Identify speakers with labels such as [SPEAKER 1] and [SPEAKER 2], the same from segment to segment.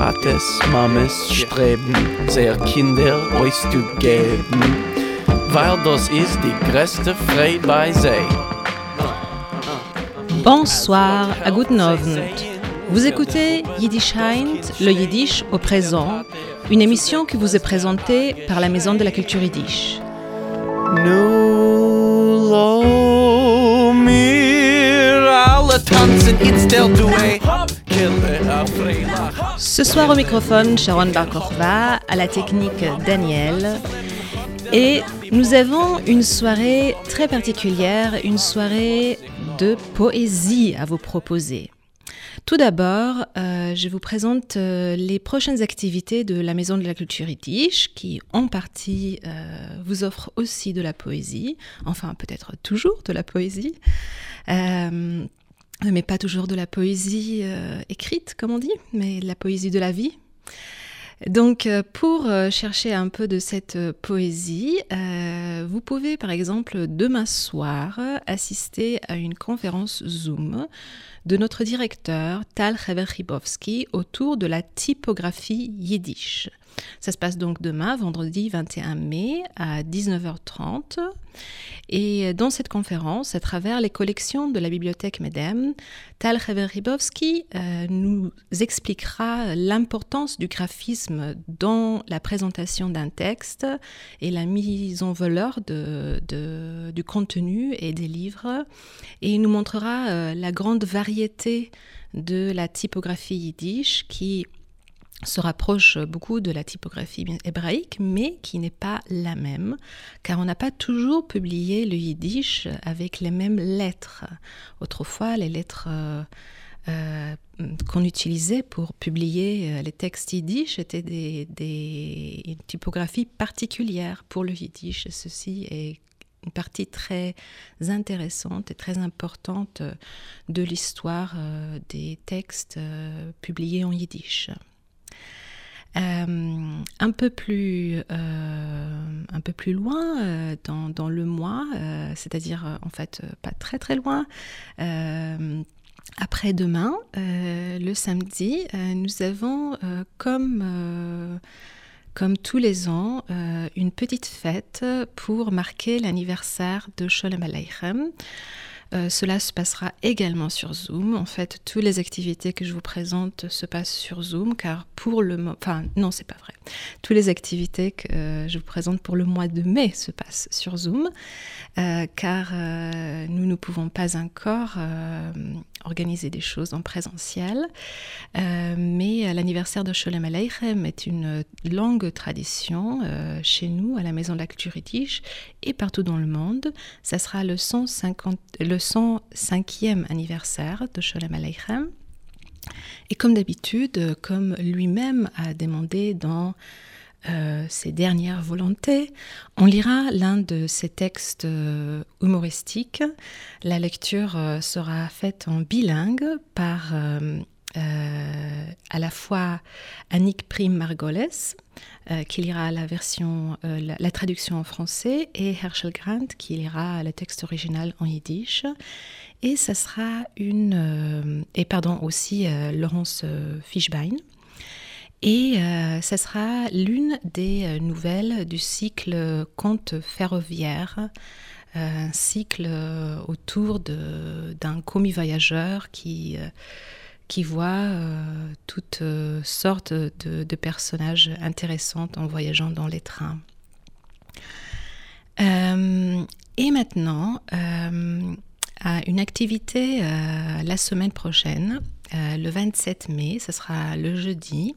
[SPEAKER 1] Tates, Mames streben, sehr Kinder euch zu geben, weil das ist die größte Freude bei sie.
[SPEAKER 2] Bonsoir, à guten Abend. Vous écoutez Yiddish Heint, le Yiddish au présent, une émission qui vous est présentée par la Maison de la Culture Yiddish.
[SPEAKER 1] Nu lo mir alle tanzen it's still a Freilach.
[SPEAKER 2] Ce soir au microphone, Sharon Barkorva, à la technique Daniel. Et nous avons une soirée très particulière, une soirée de poésie à vous proposer. Tout d'abord, euh, je vous présente euh, les prochaines activités de la Maison de la Culture Yiddish, qui en partie euh, vous offre aussi de la poésie, enfin peut-être toujours de la poésie, mais pas toujours de la poésie euh, écrite, comme on dit, mais de la poésie de la vie. Donc, euh, pour euh, chercher un peu de cette euh, poésie, euh, vous pouvez par exemple demain soir euh, assister à une conférence Zoom de notre directeur Tal Ribowski autour de la typographie yiddish. Ça se passe donc demain, vendredi 21 mai à 19h30. Et dans cette conférence, à travers les collections de la bibliothèque Medem, Tal Ribowski euh, nous expliquera l'importance du graphisme dans la présentation d'un texte et la mise en valeur du contenu et des livres. Et il nous montrera euh, la grande variété de la typographie yiddish qui se rapproche beaucoup de la typographie hébraïque, mais qui n'est pas la même, car on n'a pas toujours publié le yiddish avec les mêmes lettres. Autrefois, les lettres euh, euh, qu'on utilisait pour publier euh, les textes yiddish étaient des, des une typographie particulière pour le yiddish. Ceci est une partie très intéressante et très importante de l'histoire des textes publiés en yiddish. Euh, un, peu plus, euh, un peu plus loin euh, dans, le mois, c'est-à-dire en fait pas très très loin, après-demain, le samedi, nous avons comme, comme tous les ans une petite fête pour marquer l'anniversaire de Sholem Aleichem. Euh, cela se passera également sur Zoom. En fait, toutes les activités que je vous présente se passent sur Zoom, car pour le mo- enfin non, c'est pas vrai. Toutes les activités que euh, je vous présente pour le mois de mai se passent sur Zoom, euh, car nous ne pouvons pas encore organiser des choses en présentiel. Euh, mais euh, l'anniversaire de Sholem Aleichem est une longue tradition euh, chez nous, à la Maison de la Culture Yiddish, et partout dans le monde. Ça sera le, 150, le 105e anniversaire de Sholem Aleichem. Et comme d'habitude, euh, comme lui-même a demandé dans euh, ses dernières volontés, on lira l'un de ses textes euh, humoristiques. La lecture euh, sera faite en bilingue par à la fois Annick Prime Margoles, qui lira la version, la, traduction en français, et Herschel Grant, qui lira le texte original en yiddish. Et ça sera une. et pardon, aussi Laurence Fishbein. Et euh, ça sera l'une des euh, nouvelles du cycle Conte ferroviaire, euh, un cycle autour d'un commis voyageur qui, voit toutes sortes de, personnages intéressants en voyageant dans les trains. Et maintenant, une activité la semaine prochaine, le 27 mai, ce sera le jeudi,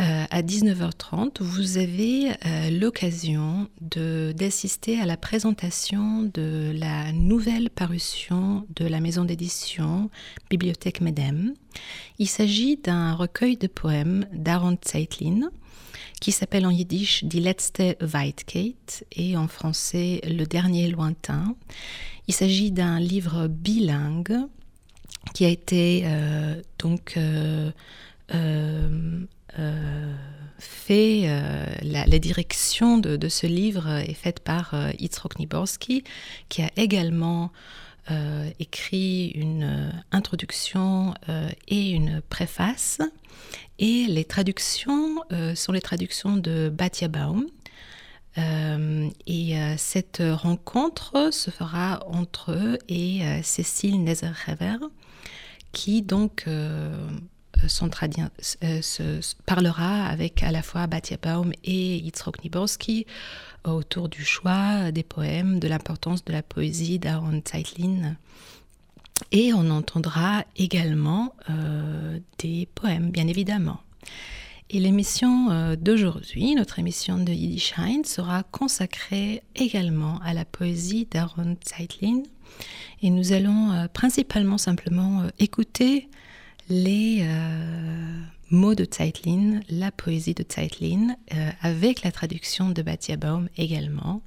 [SPEAKER 2] euh, à 19h30, vous avez euh, l'occasion d'assister à la présentation de la nouvelle parution de la maison d'édition Bibliothèque Medem. Il s'agit d'un recueil de poèmes d'Aaron Zeitlin qui s'appelle en yiddish Die letzte Weitkeit et en français Le dernier lointain. Il s'agit d'un livre bilingue qui a été euh, donc fait, euh, la, direction de, ce livre est faite par euh, Yitzhak Niborski, qui a également écrit une introduction et une préface. Et les traductions sont les traductions de Batia Baum. et cette rencontre se fera entre eux et Cécile Nezerhever, qui donc son se, parlera avec à la fois Batia Baum et Yitzhak Niborski autour du choix des poèmes, de l'importance de la poésie d'Aaron Zeitlin. Et on entendra également euh, des poèmes, bien évidemment. Et l'émission euh, d'aujourd'hui, notre émission de Yiddishine, sera consacrée également à la poésie d'Aaron Zeitlin. Et nous allons euh, principalement simplement écouter les mots de Zeitlin, la poésie de Zeitlin, euh, avec la traduction de Batia Baum également,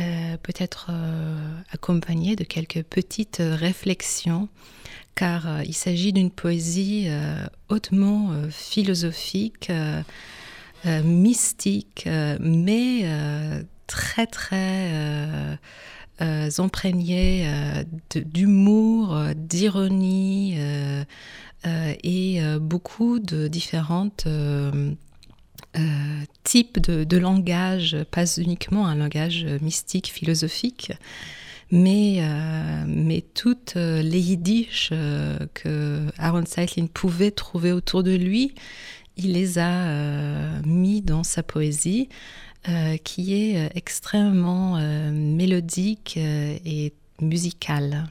[SPEAKER 2] euh, peut-être euh, accompagné de quelques petites réflexions, car il s'agit d'une poésie hautement philosophique, mystique, mais très très imprégnée d'humour, d'ironie euh, et euh, beaucoup de différentes euh, types de, langage, pas uniquement un langage mystique, philosophique, mais, mais toutes les yiddish que Aaron Seitlin pouvait trouver autour de lui, il les a mis dans sa poésie, qui est extrêmement mélodique et musicale.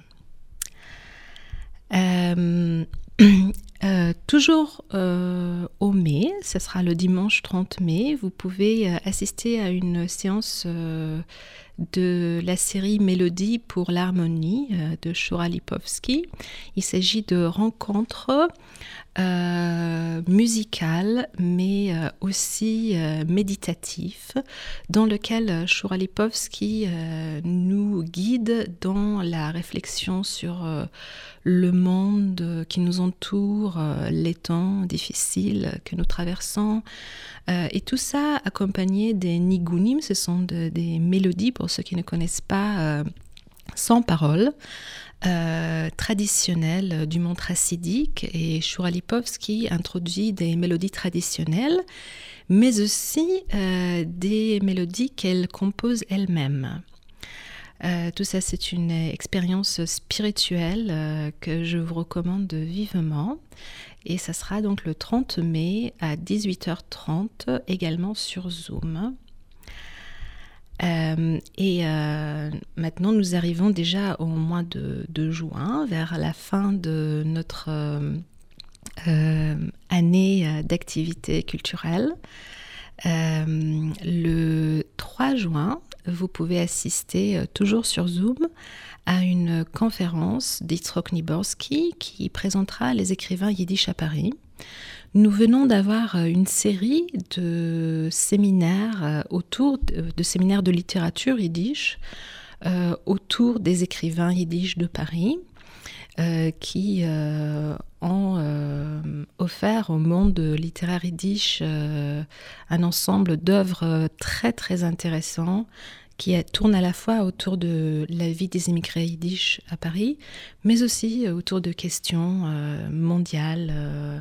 [SPEAKER 2] Euh, toujours euh, au mai, ce sera le dimanche 30 mai, vous pouvez euh, assister à une séance de la série Mélodie pour l'harmonie de Shura Lipovski. Il s'agit de rencontres musicales mais aussi méditatifs dans lequel Shura Lipovski nous guide dans la réflexion sur le monde qui nous entoure, euh, les temps difficiles que nous traversons, euh, et tout ça accompagné des nigunim, ce sont des mélodies pour ceux qui ne connaissent pas euh, sans parole. traditionnelles du monde chassidique et Shura Lipovski introduit des mélodies traditionnelles mais aussi des mélodies qu'elle compose elle-même. Euh, tout ça, c'est une expérience spirituelle euh, que je vous recommande vivement. Et ça sera donc le 30 mai à 18h30, également sur Zoom. Euh, et maintenant, nous arrivons déjà au mois de, juin, vers la fin de notre année d'activité culturelle. le 3 juin, vous pouvez assister euh, toujours sur Zoom à une conférence d'Itzrok Niborski qui présentera les écrivains yiddish à Paris. Nous venons d'avoir euh, une série de séminaires euh, autour de, séminaires de littérature yiddish autour des écrivains yiddish de Paris. qui ont offert au monde littéraire yiddish un ensemble d'œuvres très très intéressants qui tourne à la fois autour de la vie des immigrés yiddish à Paris, mais aussi euh, autour de questions euh, mondiales. Euh.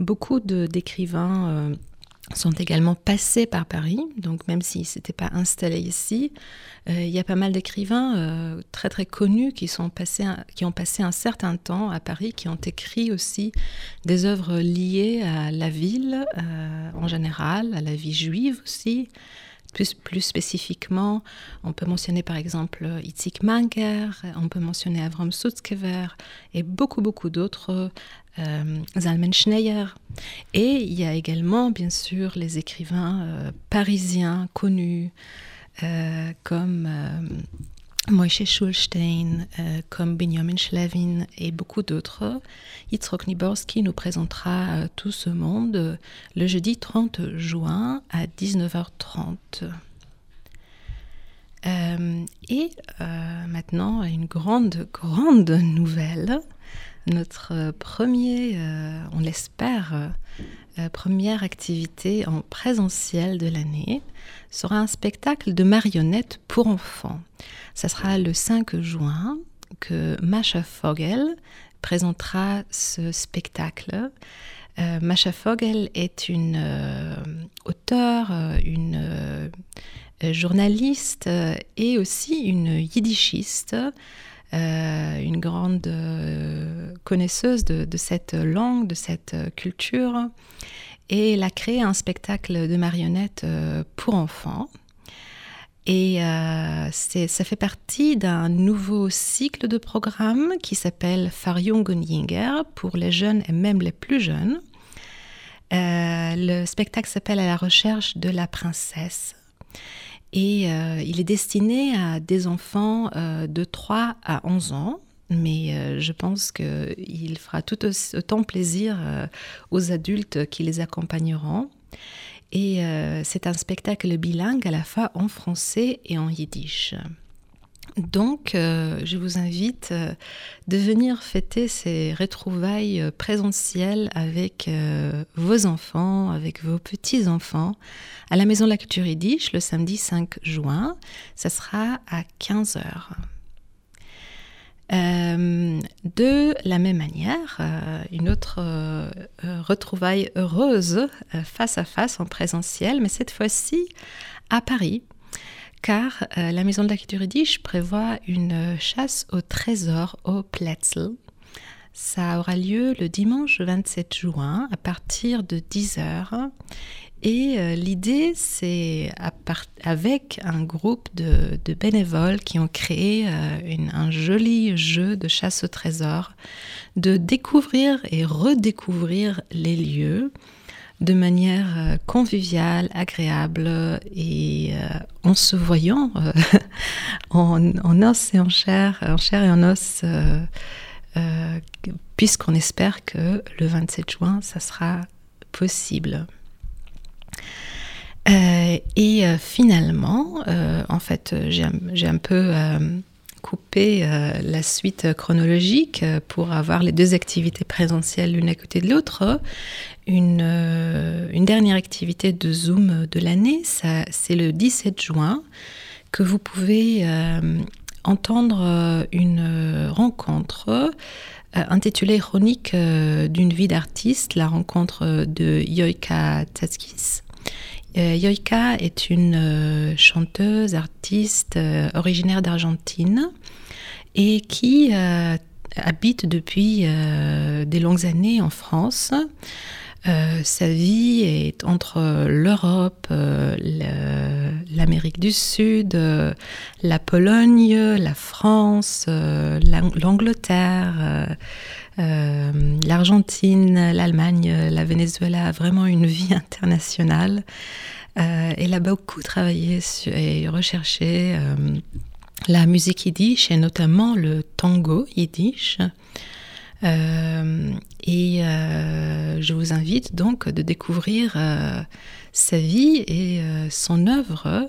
[SPEAKER 2] beaucoup d'écrivains sont également passés par Paris, donc même s'ils ne s'étaient pas installés ici, il y a pas mal d'écrivains très très connus qui, sont passés, qui ont passé un certain temps à Paris, qui ont écrit aussi des œuvres liées à la ville en général, à la vie juive aussi, plus, plus, spécifiquement, on peut mentionner par exemple Itzik Manger, on peut mentionner Avram Sutzkever et beaucoup, beaucoup d'autres, euh, Zalman Schneier. Et il y a également, bien sûr, les écrivains euh, parisiens connus euh, comme euh, Moïse Schulstein, euh, comme Benjamin Schlavin et beaucoup d'autres, Yitzhak Niborski nous présentera euh, tout ce monde euh, le jeudi 30 juin à 19h30. et maintenant, une grande, grande nouvelle. Notre premier, on l'espère, première activité en présentiel de l'année sera un spectacle de marionnettes pour enfants. Ça sera le 5 juin que Masha Fogel présentera ce spectacle. Euh, Masha Fogel est une euh, auteure, euh, une journaliste et aussi une yiddishiste, une grande connaisseuse de, de, cette langue, de cette culture. Et elle a créé un spectacle de marionnettes pour enfants et euh, ça fait partie d'un nouveau cycle de programme qui s'appelle Farjungen pour les jeunes et même les plus jeunes. Euh, le spectacle s'appelle À la recherche de la princesse. Et euh, il est destiné à des enfants de 3 à 11 ans. Mais je pense qu'il fera tout autant plaisir aux adultes qui les accompagneront. Et euh, c'est un spectacle bilingue à la fois en français et en yiddish. Donc, euh, je vous invite euh, de venir fêter ces retrouvailles présentielles avec vos enfants, avec vos petits-enfants, à la Maison de la Culture Yiddish le samedi 5 juin. Ça sera à 15h. Euh, de la même manière, euh, une autre euh, retrouvaille heureuse face à face en présentiel, mais cette fois-ci à Paris, car la Maison de la Culture prévoit une chasse au trésor au Plätzl. Ça aura lieu le dimanche 27 juin à partir de 10h et euh, l'idée, c'est avec un groupe de, bénévoles qui ont créé euh, un joli jeu de chasse au trésor, de découvrir et redécouvrir les lieux de manière euh, conviviale, agréable et en se voyant en, os et en chair, en chair et en os, puisqu'on espère que le 27 juin, ça sera possible. Euh, et euh, finalement, euh, en fait, j'ai un, peu coupé la suite chronologique pour avoir les deux activités présentielles l'une à côté de l'autre. Une, dernière activité de Zoom de l'année, c'est le 17 juin que vous pouvez entendre une rencontre intitulée Chronique d'une vie d'artiste, la rencontre de Yoika Tatskis euh, Yoika est une euh, chanteuse, artiste euh, originaire d'Argentine et qui habite depuis des longues années en France. sa vie est entre l'Europe, l'Amérique du Sud, la Pologne, la France, l'Angleterre, l'Argentine, l'Allemagne, la Venezuela, vraiment une vie internationale. Euh, elle a beaucoup travaillé et recherché euh, la musique yiddish et notamment le tango yiddish. Euh, et je vous invite donc de découvrir sa vie et son œuvre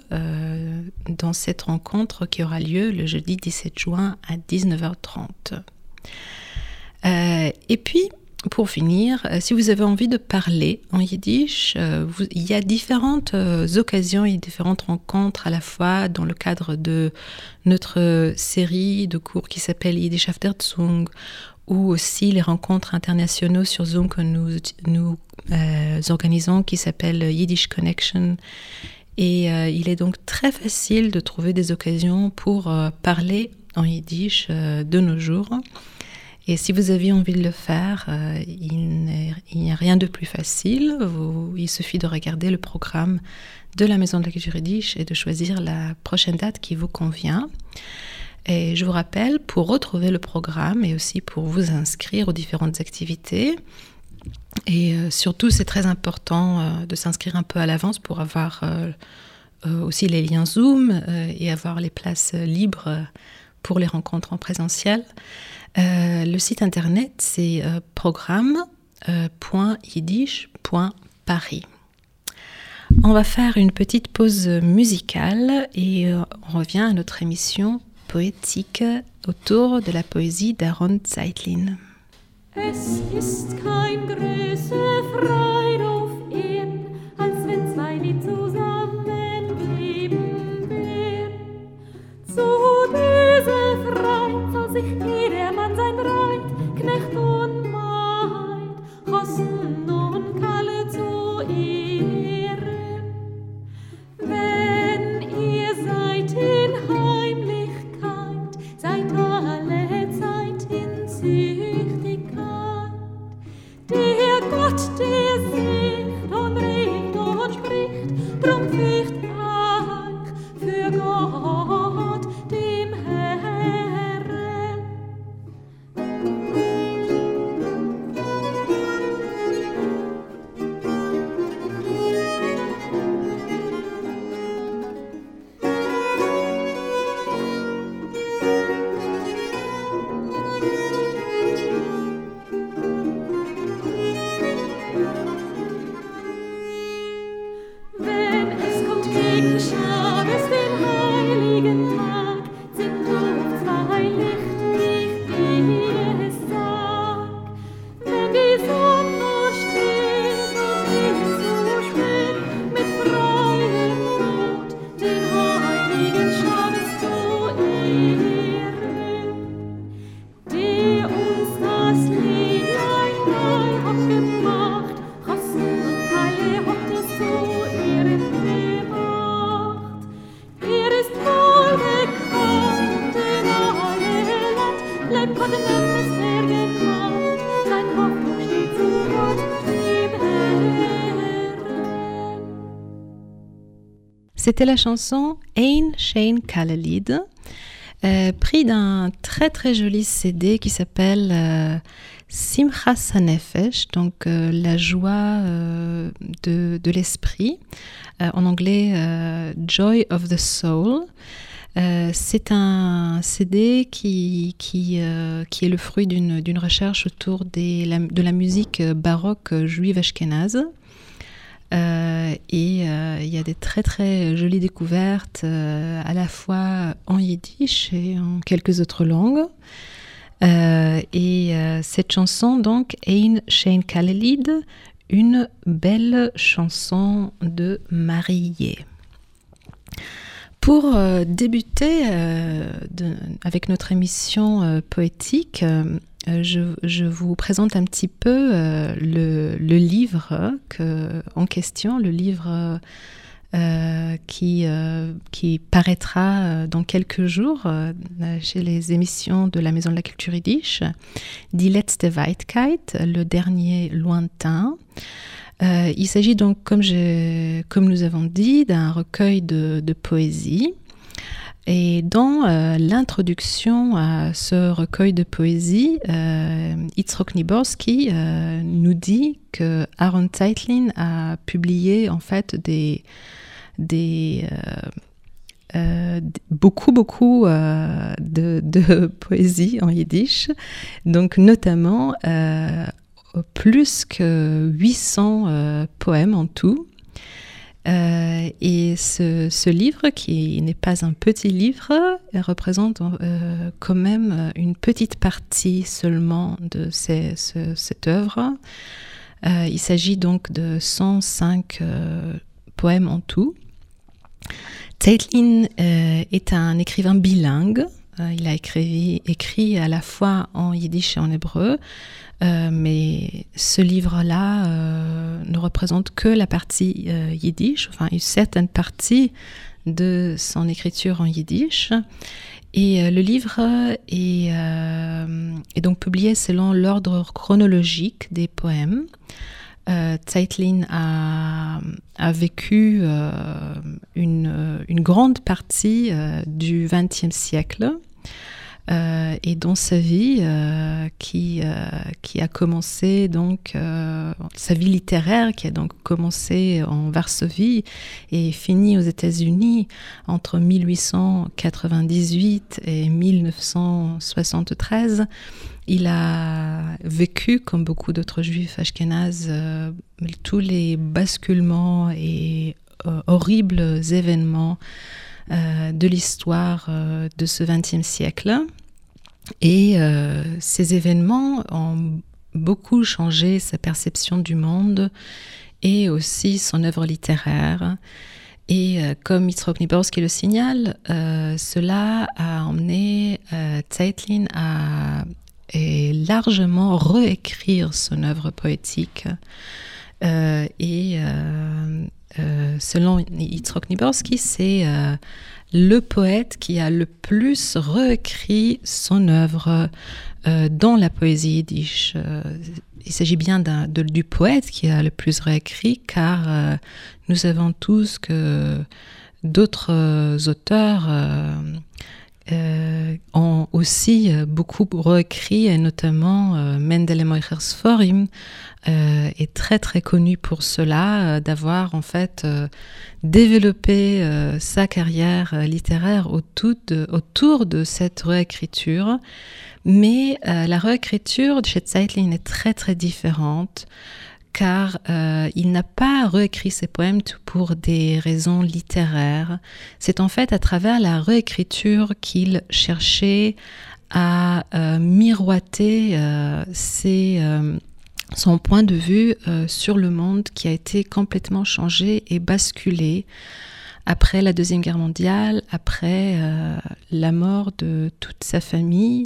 [SPEAKER 2] dans cette rencontre qui aura lieu le jeudi 17 juin à 19h30. Et puis, pour finir, euh, si vous avez envie de parler en yiddish, euh, il y a différentes euh, occasions et différentes rencontres à la fois dans le cadre de notre série de cours qui s'appelle Yiddish After Zung ou aussi les rencontres internationaux sur Zoom que nous organisons qui s'appelle Yiddish Connection. Et il est donc très facile de trouver des occasions pour parler en yiddish de nos jours. Et si vous avez envie de le faire, euh, il n'y a rien de plus facile. il suffit de regarder le programme de la Maison de la Culture Yiddish et de choisir la prochaine date qui vous convient. Et je vous rappelle, pour retrouver le programme et aussi pour vous inscrire aux différentes activités, et euh, surtout c'est très important euh, de s'inscrire un peu à l'avance pour avoir aussi les liens Zoom et avoir les places libres pour les rencontres en présentiel. Euh, le site internet, c'est euh, programme.yiddish.paris. On va faire une petite pause musicale et euh, on revient à notre émission poétique autour de la poésie d'Aaron Zeitlin. Reit, soll sich jedermann sein Reut, Knecht und Maid, Hossen und Kalle zu Ehren. Wenn ihr seid in Heimlichkeit, seid alle Zeit in Züchtigkeit. Der Gott, der sieht und redet und spricht, drum fürchtet C'était la chanson Ein Shane Kalalid, euh, pris d'un très très joli CD qui s'appelle euh, Simcha Sanefesh, donc euh, la joie de, l'esprit, en anglais Joy of the Soul. c'est un CD qui, qui, est le fruit d'une recherche autour de la musique baroque juive ashkénaze. Euh, et euh, il y a des très très jolies découvertes euh, à la fois en yiddish et en quelques autres langues. et cette chanson, donc, Ein Shane Kalelid, une belle chanson de mariée. Pour débuter avec notre émission poétique, euh, je, vous présente un petit peu euh, le, livre en question, le livre euh, qui, qui paraîtra dans quelques jours chez les émissions de la Maison de la Culture Yiddish, Die letzte Weitkeit, le dernier lointain. il s'agit donc, comme, nous avons dit, d'un recueil de poésie et dans euh, l'introduction à ce recueil de poésie, euh, Niborski euh, nous dit que Aaron Zeitlin a publié en fait des, des beaucoup beaucoup de, de, poésie en yiddish, donc notamment plus que 800 poèmes en tout. Euh, et ce, livre, qui n'est pas un petit livre, représente euh, quand même une petite partie seulement de cette œuvre. Euh, il s'agit donc de 105 poèmes en tout. Zeitlin est un écrivain bilingue. il a écrit, écrit à la fois en yiddish et en hébreu. Euh, mais ce livre-là euh, ne représente que la partie euh, yiddish, enfin une certaine partie de son écriture en yiddish. Et le livre est, est, donc publié selon l'ordre chronologique des poèmes. Zeitlin a, a vécu une, grande partie du XXe siècle. Euh, et dans sa vie euh, euh, qui a commencé donc sa vie littéraire qui a donc commencé en Varsovie et fini aux États-Unis entre 1898 et 1973. Il a vécu, comme beaucoup d'autres juifs ashkénazes, tous les basculements et horribles événements de l'histoire de ce XXe siècle. Et euh, ces événements ont beaucoup changé sa perception du monde et aussi son œuvre littéraire. Et euh, comme qui le signale, euh, cela a emmené Zeitlin à largement réécrire son œuvre poétique. et selon Yitzhak Niborski, c'est le poète qui a le plus réécrit son œuvre dans la poésie yiddish. il s'agit bien du poète qui a le plus réécrit, car nous savons tous que d'autres auteurs euh, ont aussi euh, beaucoup réécrit, et notamment euh, Mendele Moichers Forim est très très connu pour cela, d'avoir en fait développé sa carrière littéraire autour de, autour de cette réécriture. Mais la réécriture de chez Zeitlin est très très différente car euh, il n'a pas réécrit ses poèmes pour des raisons littéraires. C'est en fait à travers la réécriture qu'il cherchait à euh, miroiter euh, son point de vue sur le monde qui a été complètement changé et basculé après la Deuxième Guerre mondiale, après la mort de toute sa famille,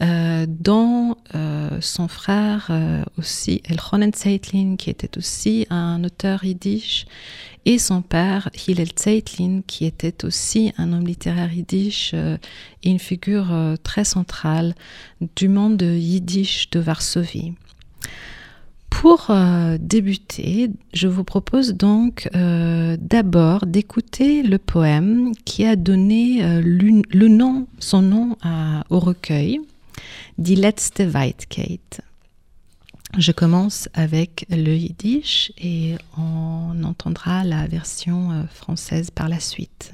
[SPEAKER 2] euh, dont euh, son frère euh, aussi, Elchonen Zeitlin, qui était aussi un auteur yiddish, et son père, Hillel Zeitlin, qui était aussi un homme littéraire yiddish et une figure très centrale du monde yiddish de Varsovie. Pour débuter, je vous propose donc d'abord d'écouter le poème qui a donné le nom, son nom au recueil. Die letzte Weitkeit. Je commence avec le yiddish et on entendra la version euh, française par la suite.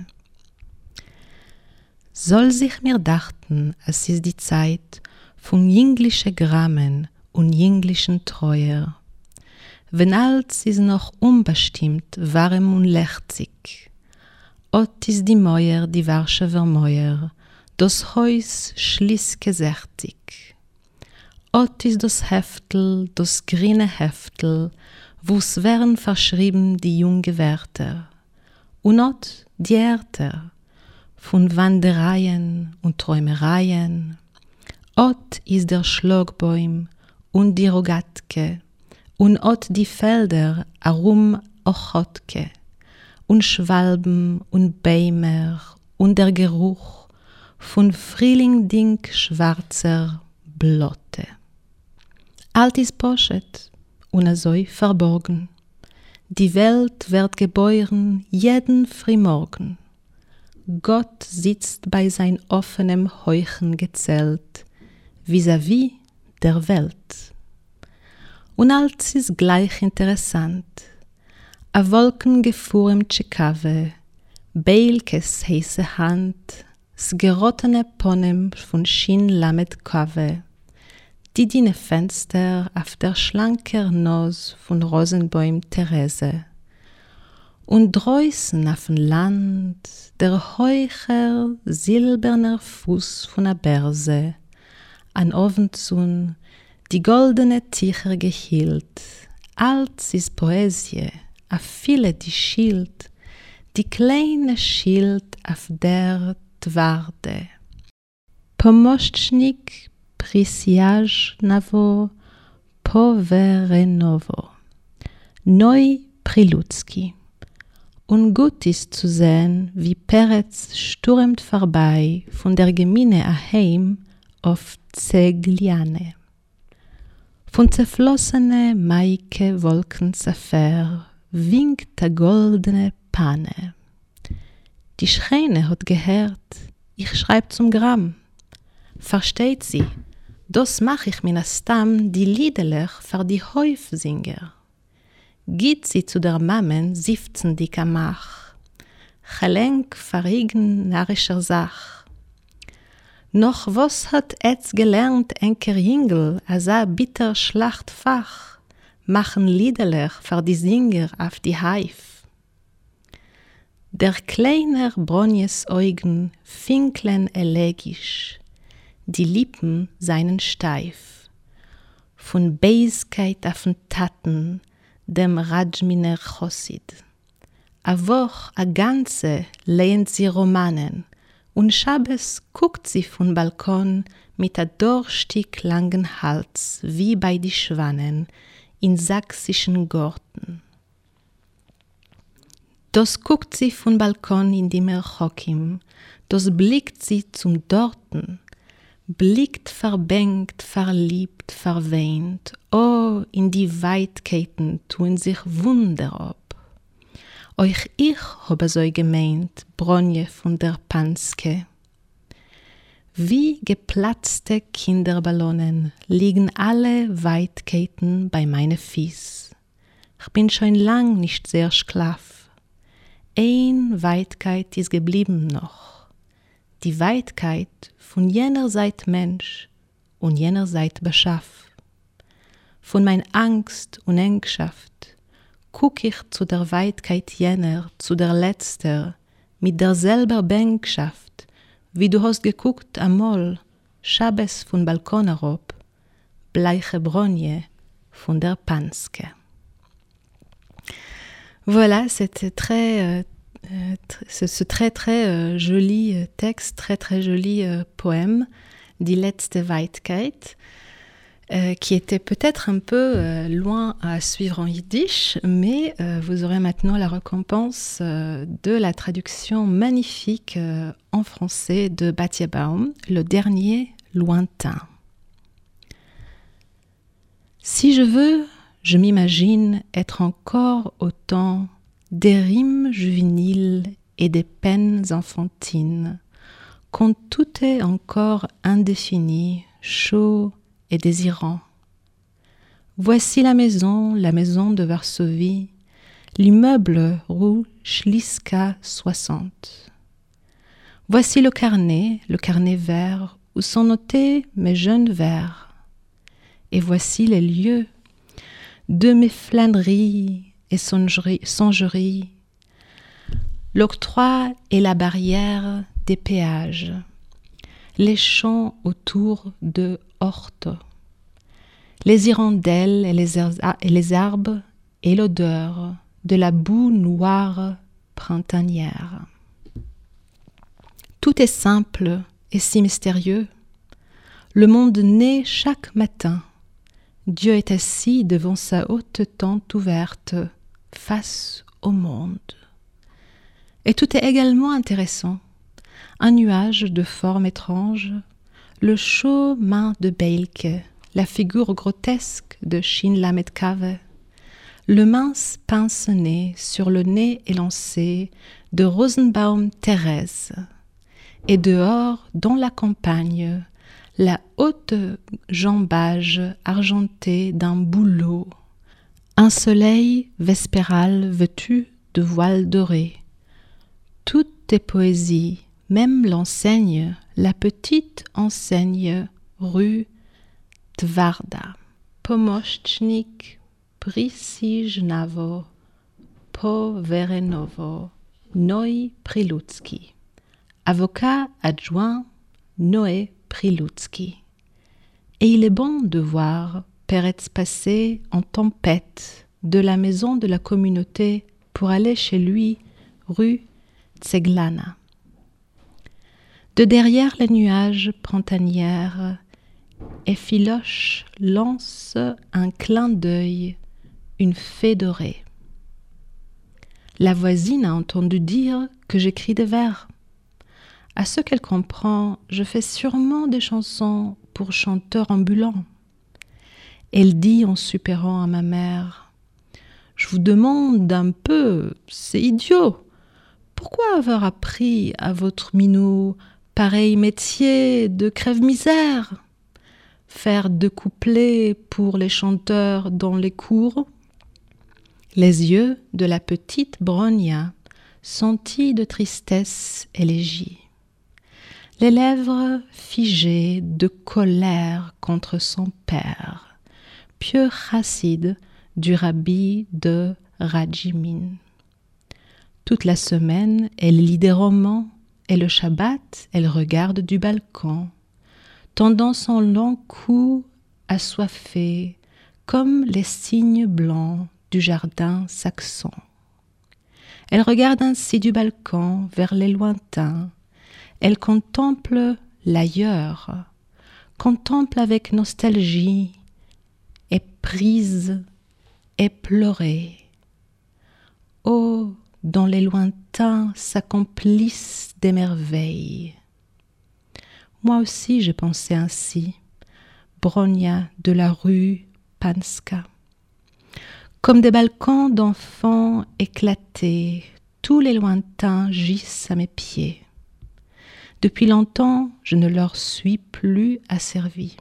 [SPEAKER 2] Soll sich mir dachten, es ist die Zeit von jinglische Grammen und jinglichen Treuer. Wenn alles ist noch unbestimmt, warm und lechzig. Ot ist die Mäuer, die Warschewer Mäuer, das Haus schließt gesächtig. Ot ist das Heftel, das grüne Heftel, wo's werden verschrieben die junge Wärter. Und ot die Ärter von Wandereien und Träumereien. Ot ist der Schlagbaum und die Rogatke, und ot die Felder arum Ochotke, und Schwalben und Bäumer und der Geruch von Frühling dink schwarzer Blotte. Alt ist Poschet und so verborgen. Die Welt wird geboren jeden Frühmorgen. Gott sitzt bei sein offenem Heuchen gezählt, vis-à-vis -vis der Welt. Und alles ist gleich interessant. A Wolkengefuhr im Tschekave, Beilkes heiße Hand, sgerotene Ponem von Schien Lamed Kave, die dine Fenster auf der schlanker Nos von Rosenbäum Therese. Und draußen auf dem Land der heucher silberner Fuß von der Berse, an Ofenzun die goldene Ticher gehielt, als ist Poesie, a viele die Schild, die kleine Schild auf der twarde. Pomosznik prisjaż nawo powerenowo. Neu Prilutzki. Und gut ist zu sehen, wie Peretz stürmt vorbei von der Gemine aheim auf Zegliane. Von zerflossene Maike Wolkensafer winkt der goldene Panne. Die Schreine hat gehört, ich schreib zum Gramm. Versteht sie, das mach ich mir Stamm die Liederlech für die Häufsinger. Geht sie zu der Mammen sifzen die Kamach, Gelenk verriegen narischer Sach. Noch was hat etz gelernt enker Jingel, as a bitter Schlachtfach, machen Liederlech für die Singer auf die Haif. Der kleiner Bronjes Eugen finklen elegisch, die Lippen seinen steif. Von Beiskeit auf den Taten dem Rajminer Chosid. A Woch, a ganze, lehnt sie Romanen, und Schabes guckt sie von Balkon mit a dorstig langen Hals, wie bei die Schwannen in sächsischen Gorten. Das guckt sie von Balkon in die Merchokim, das blickt sie zum Dorten, blickt verbengt, verliebt, verweint, oh, in die Weitkeiten tun sich Wunder ab. Euch ich habe so gemeint, Bronje von der Panske. Wie geplatzte Kinderballonen liegen alle Weitkeiten bei meine Fies. Ich bin schon lang nicht sehr schlaff. Ein Weitkeit ist geblieben noch. Die Weitkeit von jener Seit Mensch und jener Seit Beschaff. Von mein Angst und Engschaft guck ich zu der Weitkeit jener, zu der Letzter, mit derselber Bänkschaft, wie du hast geguckt amol, Schabes von Balkon bleiche Bronje von der Panske. Voilà, c'était très, euh, ce, ce, très très euh, joli euh, texte, très très joli euh, poème, Die letzte Weitkeit, euh, qui était peut-être un peu loin à suivre en yiddish, mais vous aurez maintenant la récompense de la traduction magnifique en français de Batia Baum, Le dernier lointain. Si je veux, je m'imagine être encore au temps des rimes juvéniles et des peines enfantines, quand tout est encore indéfini, chaud et désirant. Voici la maison, la maison de Varsovie, l'immeuble rue Schliska 60. Voici le carnet, le carnet vert, où sont notés mes jeunes vers. Et voici les lieux de mes flâneries et songeries, l'octroi et la barrière des péages, les champs autour de Horte, les hirondelles et les, et les arbres et l'odeur de la boue noire printanière. Tout est simple et si mystérieux. Le monde naît chaque matin. Dieu est assis devant sa haute tente ouverte, face au monde. Et tout est également intéressant. Un nuage de forme étrange, le chaud main de Beilke, la figure grotesque de Shin Lametkave, le mince pince-nez sur le nez élancé de Rosenbaum Thérèse, et dehors, dans la campagne, la haute jambage argentée d'un bouleau, un soleil vespéral vêtu de voiles dorées. Tout est poésie, même l'enseigne, la petite enseigne rue Tvarda. Pomoshchnik Prisijnavo Poverenovo Noi Prilutski. Avocat adjoint Noé Prilutski. Et il est bon de voir Peretz passer en tempête de la maison de la communauté pour aller chez lui rue Tseglana. De derrière les nuages printanières, Ephiloche lance un clin d'œil, une fée dorée. La voisine a entendu dire que j'écris des vers. À ce qu'elle comprend, je fais sûrement des chansons pour chanteurs ambulants. Elle dit en supérant à ma mère Je vous demande un peu, c'est idiot. Pourquoi avoir appris à votre minot pareil métier de crève-misère? Faire de couplets pour les chanteurs dans les cours Les yeux de la petite Bronia sentis de tristesse élégie les lèvres figées de colère contre son père, pieux chassid du rabbi de Rajimin. Toute la semaine, elle lit des romans, et le Shabbat, elle regarde du balcon, tendant son long cou assoiffé comme les cygnes blancs du jardin saxon. Elle regarde ainsi du balcon vers les lointains, elle contemple l'ailleurs, contemple avec nostalgie, prise, est pleurée. Ô
[SPEAKER 3] dans les lointains s'accomplissent des merveilles. Moi aussi j'ai pensé ainsi, Bronia de la rue Panska. Comme des balcons d'enfants éclatés, tous les lointains gissent à mes pieds. Depuis longtemps, je ne leur suis plus asservi.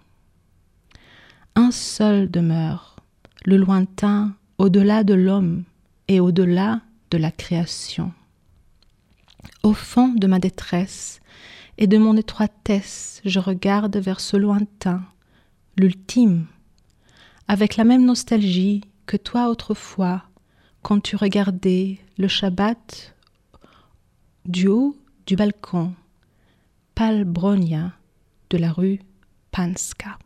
[SPEAKER 3] Un seul demeure, le lointain au-delà de l'homme et au-delà de la création. Au fond de ma détresse et de mon étroitesse, je regarde vers ce lointain, l'ultime, avec la même nostalgie que toi autrefois, quand tu regardais le Shabbat du haut du balcon, Palbronia de la rue Panska.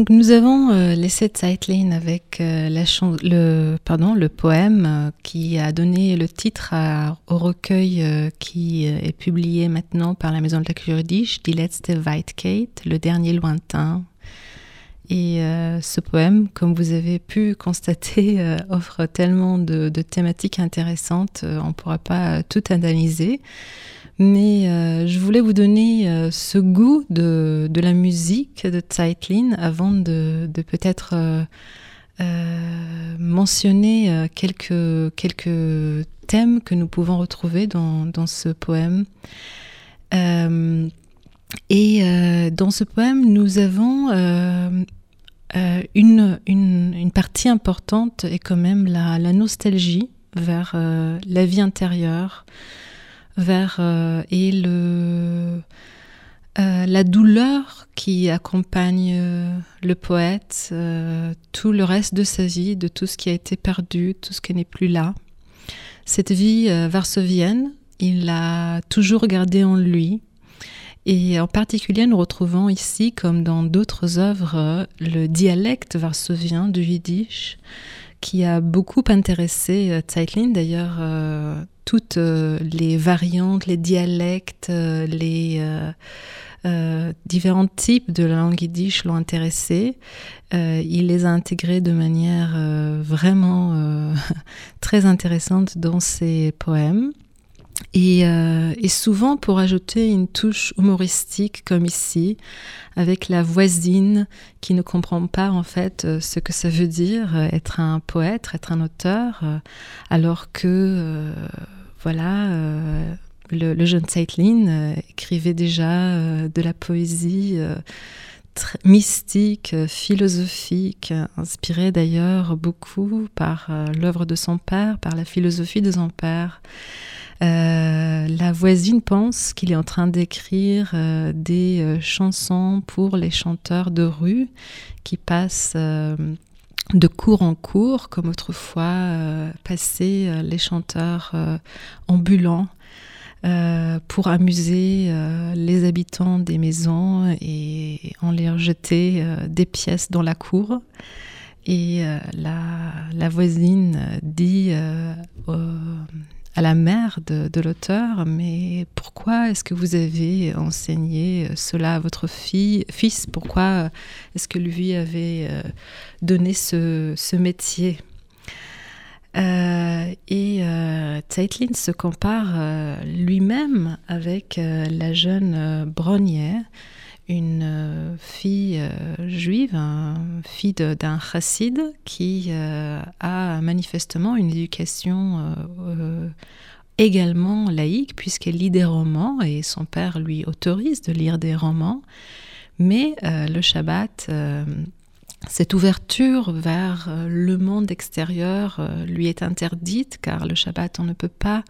[SPEAKER 3] Donc nous avons euh, laissé Zeitlin avec euh, le, poème euh, qui a donné le titre au recueil qui est publié maintenant par la Maison de la Culture Die Letzte Weitkate, le dernier lointain. Et ce poème, comme vous avez pu constater, offre tellement de thématiques intéressantes, on ne pourra pas tout analyser. Mais euh, je voulais vous donner euh, ce goût de, de, la musique de Zeitlin avant de, de peut-être euh, mentionner quelques, quelques thèmes que nous pouvons retrouver dans, dans ce poème.
[SPEAKER 2] et dans ce poème, nous avons une, une, partie importante est quand même la nostalgie vers la vie intérieure, vers et le euh, la douleur qui accompagne euh, le poète euh, tout le reste de sa vie, de tout ce qui a été perdu, tout ce qui n'est plus là. Cette vie varsovienne, il l'a toujours gardée en lui. Et en particulier, nous retrouvons ici, comme dans d'autres œuvres, le dialecte varsovien du yiddish, qui a beaucoup intéressé Zeitlin. D'ailleurs, toutes les variantes, les dialectes, les euh, différents types de langue yiddish l'ont intéressé. Euh, il les a intégrés de manière euh, vraiment très intéressante dans ses poèmes. Et, et, souvent pour ajouter une touche humoristique comme ici, avec la voisine qui ne comprend pas en fait ce que ça veut dire être un poète, être un auteur, alors que voilà le, jeune Zeitlin euh, écrivait déjà euh, de la poésie euh, mystique, philosophique, inspirée d'ailleurs beaucoup par l'œuvre de son père, par la philosophie de son père. La voisine pense qu'il est en train d'écrire des chansons pour les chanteurs de rue qui passent de cours en cours, comme autrefois passaient les chanteurs ambulants euh, pour amuser euh, les habitants des maisons et en leur jeter euh, des pièces dans la cour. Et la, voisine dit à la mère de, l'auteur, mais pourquoi est-ce que vous avez enseigné cela à votre fille, fils? Pourquoi est-ce que lui avait donné ce métier? Euh, et euh, se compare euh, lui-même avec la jeune Bronier, une fille juive, une fille d'un chassid qui a manifestement une éducation également laïque puisqu'elle lit des romans et son père lui autorise de lire des romans. Mais le Shabbat cette ouverture vers euh, le monde extérieur euh, lui est interdite car le Shabbat on ne peut pas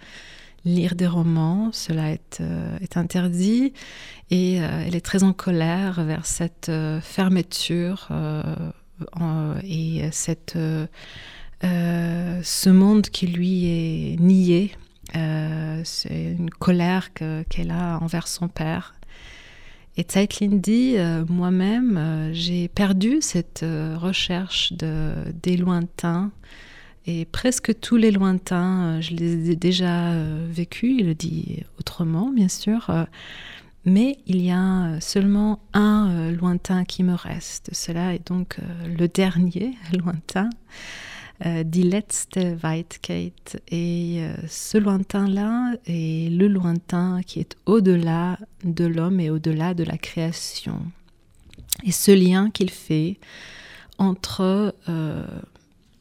[SPEAKER 2] lire des romans, cela est, euh, interdit et elle est très en colère vers cette fermeture et cette, ce monde qui lui est nié. C'est une colère qu'elle a envers son père et Zeitlin dit, euh, moi-même, euh, j'ai perdu cette euh, recherche de, des lointains. Et presque tous les lointains, je les ai déjà vécus, il le dit autrement, bien sûr. mais il y a seulement un lointain qui me reste. Cela est donc le dernier lointain. Euh, die letzte Weitkeit. Et euh, ce lointain-là est le lointain qui est au-delà de l'homme et au-delà de la création. Et ce lien qu'il fait entre euh,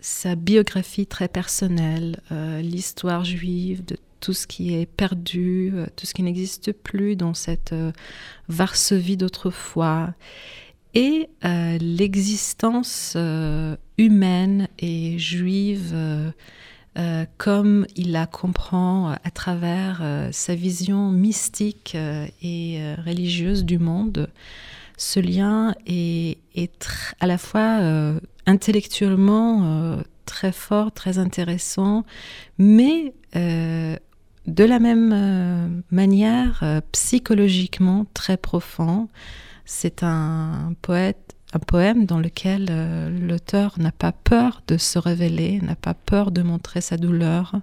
[SPEAKER 2] sa biographie très personnelle, l'histoire juive de tout ce qui est perdu, tout ce qui n'existe plus dans cette Varsovie d'autrefois, et euh, l'existence euh, humaine et juive euh, comme il la comprend à travers sa vision mystique et religieuse du monde, ce lien est, à la fois intellectuellement très fort, très intéressant, mais de la même manière psychologiquement très profond. C'est un poète, un poème dans lequel euh, l'auteur n'a pas peur de se révéler, n'a pas peur de montrer sa douleur.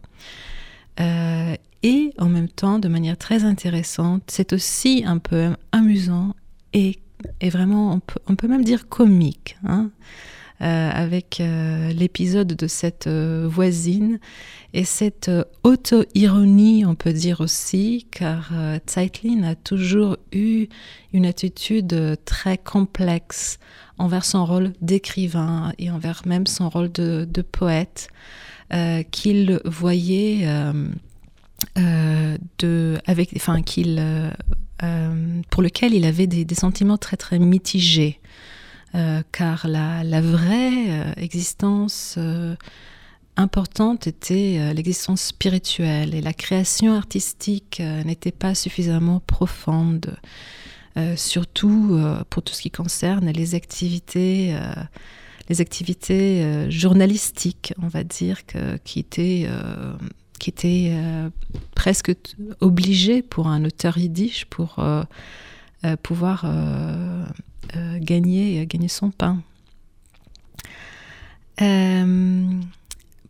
[SPEAKER 2] Euh, et en même temps, de manière très intéressante, c'est aussi un poème amusant et, vraiment, on peut, même dire comique. Hein. Euh, avec euh, l'épisode de cette euh, voisine. Et cette auto-ironie, on peut dire aussi, car Zeitlin a toujours eu une attitude très complexe envers son rôle d'écrivain et envers même son rôle de, poète, qu'il voyait de, avec, enfin, qu'il pour lequel il avait des, sentiments très très mitigés, car la, vraie existence importante était l'existence spirituelle et la création artistique n'était pas suffisamment profonde. Euh, surtout euh, pour tout ce qui concerne les activités, euh, journalistiques, on va dire, qui étaient, qui étaient presque obligées pour un auteur yiddish pour pouvoir gagner, gagner son pain.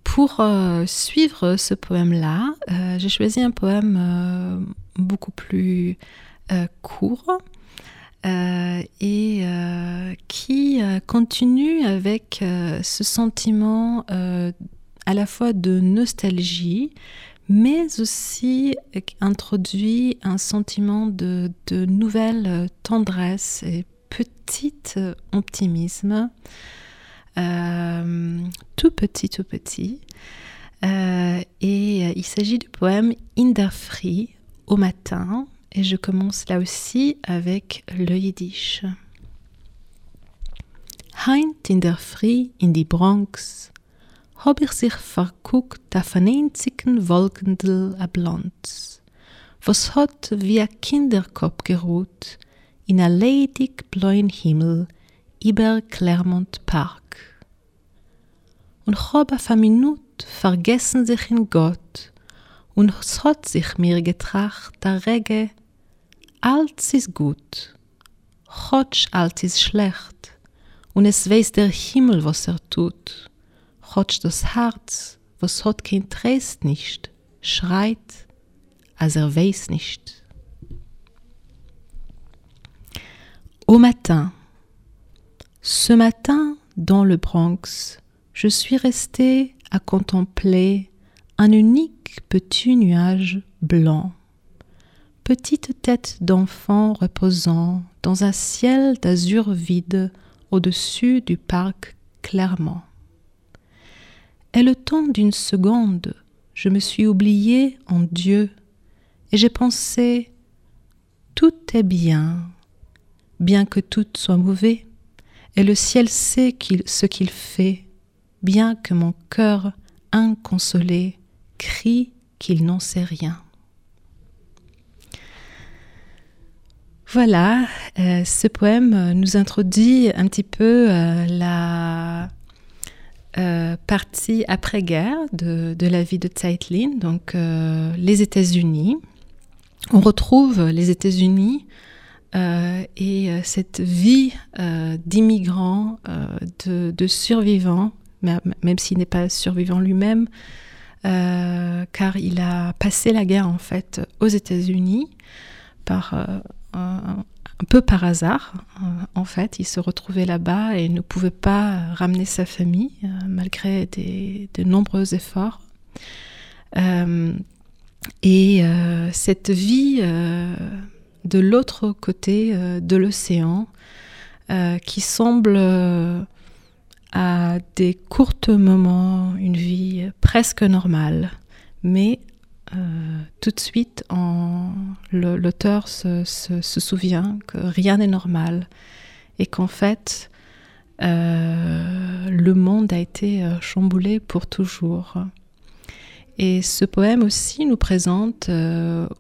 [SPEAKER 2] pour suivre ce poème-là, j'ai choisi un poème beaucoup plus court euh, et euh, qui euh, continue avec ce sentiment à la fois de nostalgie, mais aussi introduit un sentiment de, nouvelle tendresse et petit optimisme, tout petit, tout petit. et il s'agit du poème In der Free, au matin, et je commence là aussi avec le Yiddish. Heint in der Früh in die Bronx hab ich sich verguckt auf ein einzigen Wolkendl a Blonds, was hat wie a Kinderkopf geruht in a ledig blauen Himmel über Claremont Park. Und hab auf a Minut vergessen sich in Gott und es hat sich mir getracht, der Rege Alles ist gut, Chotsch alt ist schlecht, und es weiß der Himmel, was er tut. Chotsch das Herz, was hat kein Trest nicht, schreit, als er weiß nicht. Au matin, ce matin, dans le Bronx, je suis resté à contempler un unique petit nuage blanc. Petite tête d'enfant reposant dans un ciel d'azur vide au-dessus du parc Clermont. Et le temps d'une seconde, je me suis oublié en Dieu et j'ai pensé tout est bien, bien que tout soit mauvais, et le ciel sait ce qu'il fait, bien que mon cœur inconsolé crie qu'il n'en sait rien. Voilà, euh, ce poème nous introduit un petit peu euh, la euh, partie après-guerre de, la vie de Zeitlin, donc les États-Unis. On retrouve les États-Unis et cette vie d'immigrant, de, de, survivant, même s'il n'est pas survivant lui-même, car il a passé la guerre en fait aux États-Unis par un, peu par hasard. Euh, en fait, il se retrouvait là-bas et ne pouvait pas ramener sa famille euh, malgré de nombreux efforts. Euh, et cette vie de l'autre côté de l'océan, qui semble à des courts moments une vie presque normale, mais euh, tout de suite, l'auteur se, souvient que rien n'est normal et qu'en fait, euh, le monde a été euh, chamboulé pour toujours. Et ce poème aussi nous présente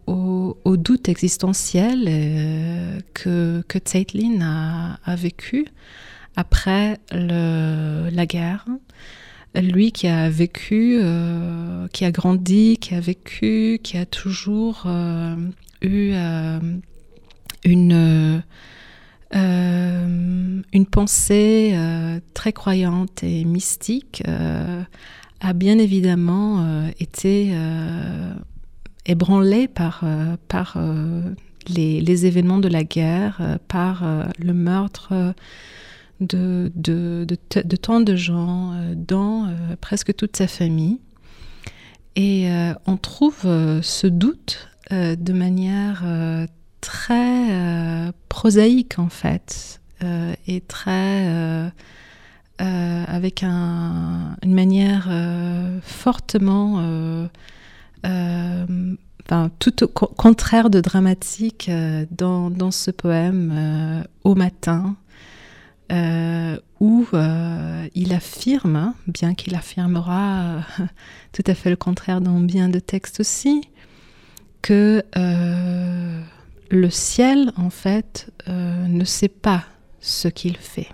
[SPEAKER 2] au, doute existentiel que, que Zeitlin a, vécu après la guerre. Lui qui a vécu, euh, qui a grandi, qui a vécu, qui a toujours euh, eu euh, une, une pensée très croyante et mystique, a bien évidemment été ébranlé par, par les, événements de la guerre, par le meurtre de, de, de, tant de gens euh, dans euh, presque toute sa famille. Et euh, on trouve ce doute de manière très prosaïque en fait, et très avec un, une manière fortement
[SPEAKER 3] enfin, tout au contraire de dramatique dans, ce poème au matin, où il affirme, bien qu'il affirmera tout à fait le contraire dans bien de textes aussi, que le ciel, en fait, ne sait pas ce qu'il fait.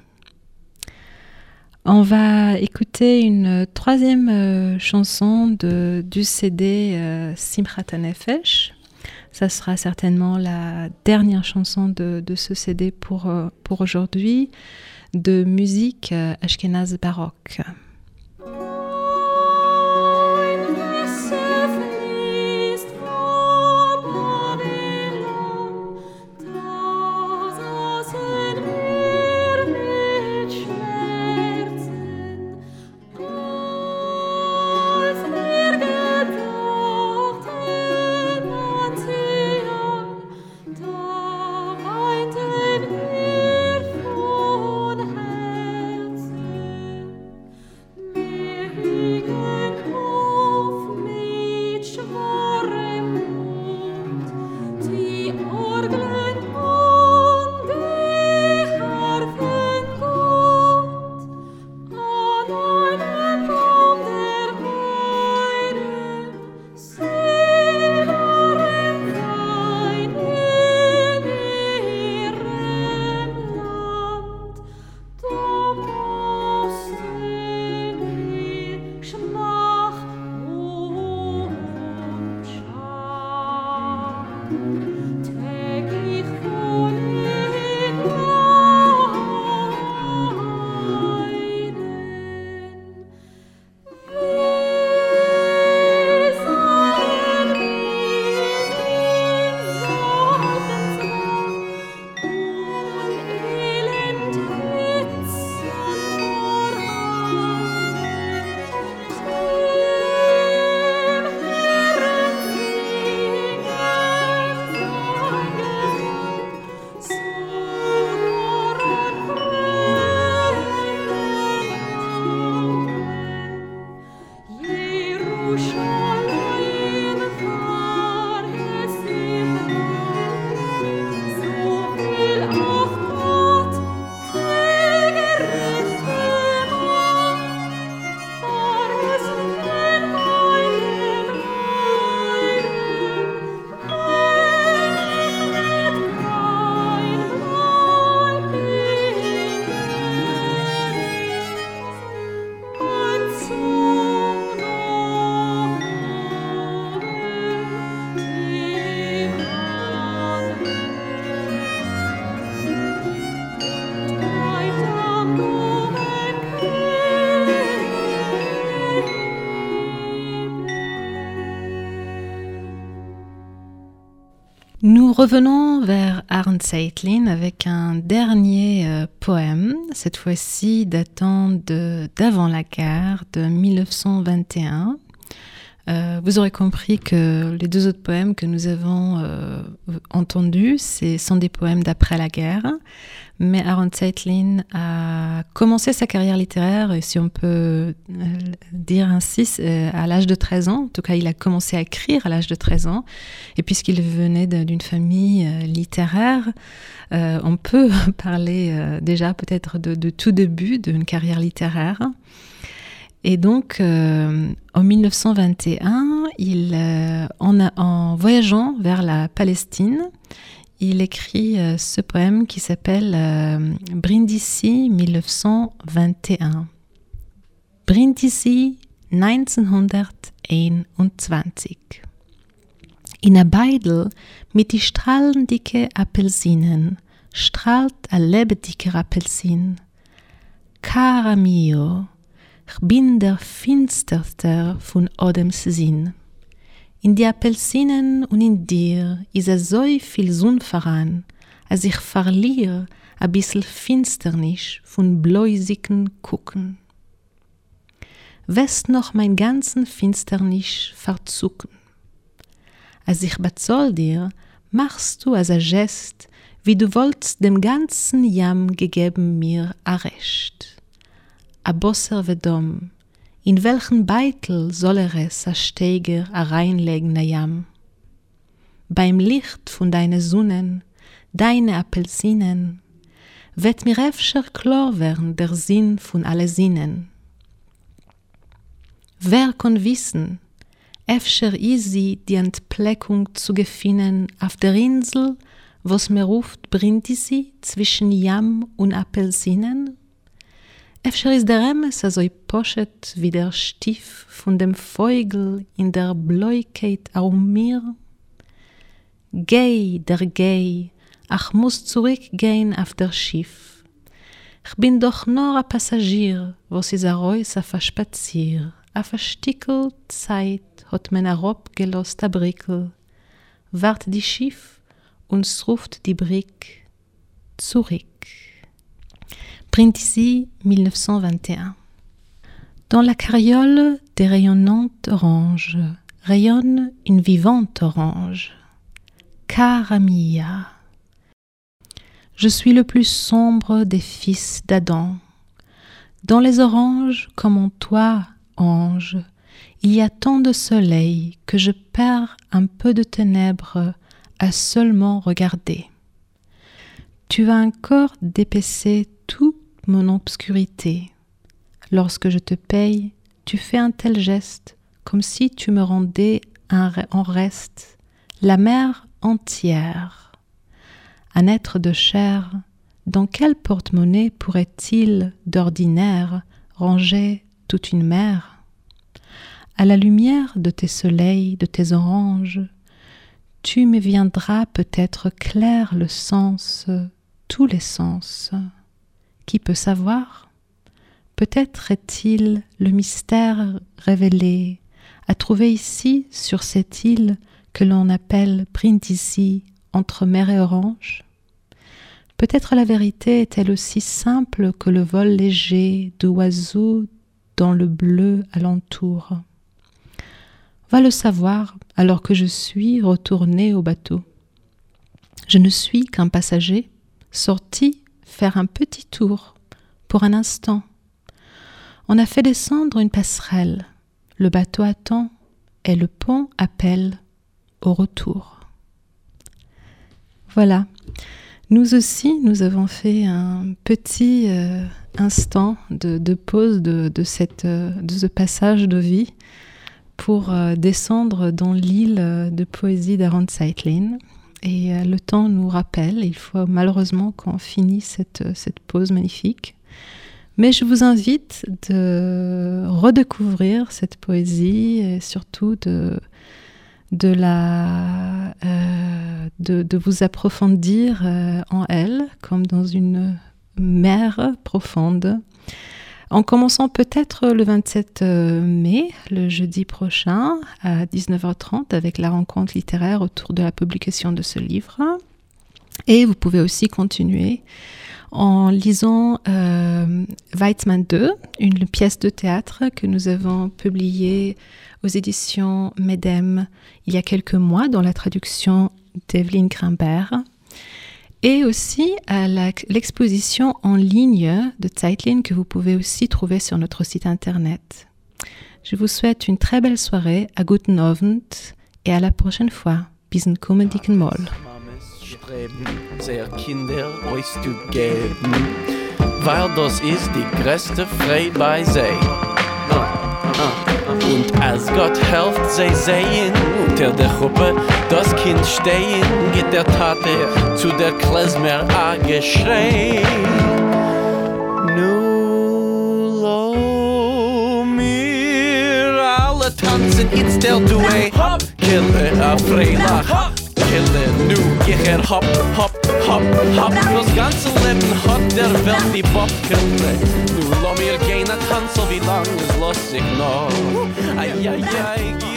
[SPEAKER 3] On va écouter une troisième euh, chanson de, du CD euh. Ça sera certainement la dernière chanson de, ce CD euh, pour aujourd'hui, de musique ashkenaz baroque. Revenons vers Arne Seitlin avec un dernier euh, poème, cette fois-ci datant d'avant la guerre, de 1921. Euh, vous aurez compris que les deux autres poèmes que nous avons euh, entendus sont des poèmes d'après la guerre. Mais Aaron Zeitlin a commencé sa carrière littéraire, si on peut euh, dire ainsi, à l'âge de 13 ans. En tout cas, il a commencé à écrire à l'âge de 13 ans. Et puisqu'il venait d'une famille littéraire, on peut parler déjà peut-être de, tout début d'une carrière littéraire. Et donc, en 1921, il, en, en, voyageant vers la Palestine, il écrit euh, ce poème qui s'appelle euh, Brindisi 1921. Brindisi 1921. In a Beidel mit die strahlendicke Apelsinen strahlt a lebendiger. Cara mio, ich bin der finsterster von Odems Sinn. In die Apelsinen und in dir is a so viel Sonn voran, als ich verliere a bissel Finsternis von bläusigen Gucken. West noch mein ganzen Finsternis verzucken. Als ich bezoll dir, machst du as a Gest, wie du wolltst dem ganzen Jam gegeben mir a Recht. Bosser vedom,
[SPEAKER 2] In welchen Beitel soll er es, a Steiger, a reinlegen, na jam? Beim Licht von deine Sonnen, deine Apelsinen, wird mir öfter klar werden der Sinn von alle Sinnen. Wer kann wissen, öfter easy die Entpleckung zu gefinnen auf der Insel, was mir ruft Brindisi zwischen Jam und Apelsinen? Efter ist der Remes also poschet wie der Stief von dem Vogel in der Bläukeit um mir? Geh, der Geh, ach muss zurückgehen auf der Schiff. Ich bin doch nur ein Passagier, was ist a Reus auf a Spazier. Auf a Stickel Zeit hat man a Rob gelost a Brickel. Wart die Schiff und ruft die Brick zurück. Brindisi 1921 Dans la carriole des rayonnantes oranges rayonne une vivante orange. Cara mia. Je suis le plus sombre des fils d'Adam. Dans les oranges, comme en toi, ange, il y a tant de soleil que je perds un peu de ténèbres à seulement regarder. Tu as encore d'épaisser toute mon obscurité. Lorsque je te paye, tu fais un tel geste, comme si tu me rendais en reste la mer entière. Un être de chair, dans quel porte-monnaie pourrait-il d'ordinaire ranger toute une mer? À la lumière de tes soleils, de tes oranges, tu me viendras peut-être clair le sens, tous les sens. Qui peut savoir? Peut-être est-il le mystère révélé à trouver ici, sur cette île que l'on appelle Brindisi, entre mer et orange? Peut-être la vérité est-elle aussi simple que le vol léger d'oiseaux dans le bleu alentour? Va le savoir alors que je suis retourné au bateau. Je ne suis qu'un passager sorti faire un petit tour pour un instant. On a fait descendre une passerelle. Le bateau attend et le pont appelle au retour. Voilà. Nous aussi, nous avons fait un petit euh, instant de, pause de, cette, de ce passage de vie pour euh, descendre dans l'île de poésie d'Aaron Zeitlin. Et euh, le temps nous rappelle, il faut malheureusement qu'on finisse cette, cette pause magnifique. Mais je vous invite de redécouvrir cette poésie et surtout de, de, la, euh, de, vous approfondir euh, en elle comme dans une mer profonde. En commençant peut-être le 27 euh, mai, le jeudi prochain, à 19h30, avec la rencontre littéraire autour de la publication de ce livre. Et vous pouvez aussi continuer en lisant euh, Weizmann 2, une pièce de théâtre que nous avons publiée aux éditions Medem il y a quelques mois dans la traduction d'Evelyne Grimbert et aussi à l'exposition en ligne de Zeitlin que vous pouvez aussi trouver sur notre site internet. Je vous souhaite une très belle soirée, à guten Abend et à la prochaine fois. Bis kommen dicken Moll.
[SPEAKER 1] sehr Kinder euch zu geben, weil das ist die größte Freude bei sie. Und als Gott helft, sie sehen unter der Gruppe das Kind stehen, geht der Tate zu der Klezmer a geschrei. Nu lo mir alle tanzen, it's still do a. Hop, kille a freilach. Kille, nu ich er hop, hop, hop, hop. Das ganze Leben hat der Welt wie Bob gekriegt Nu lo mir gehen a tanzel, wie lang es los ich noch. Ai, ai, ai,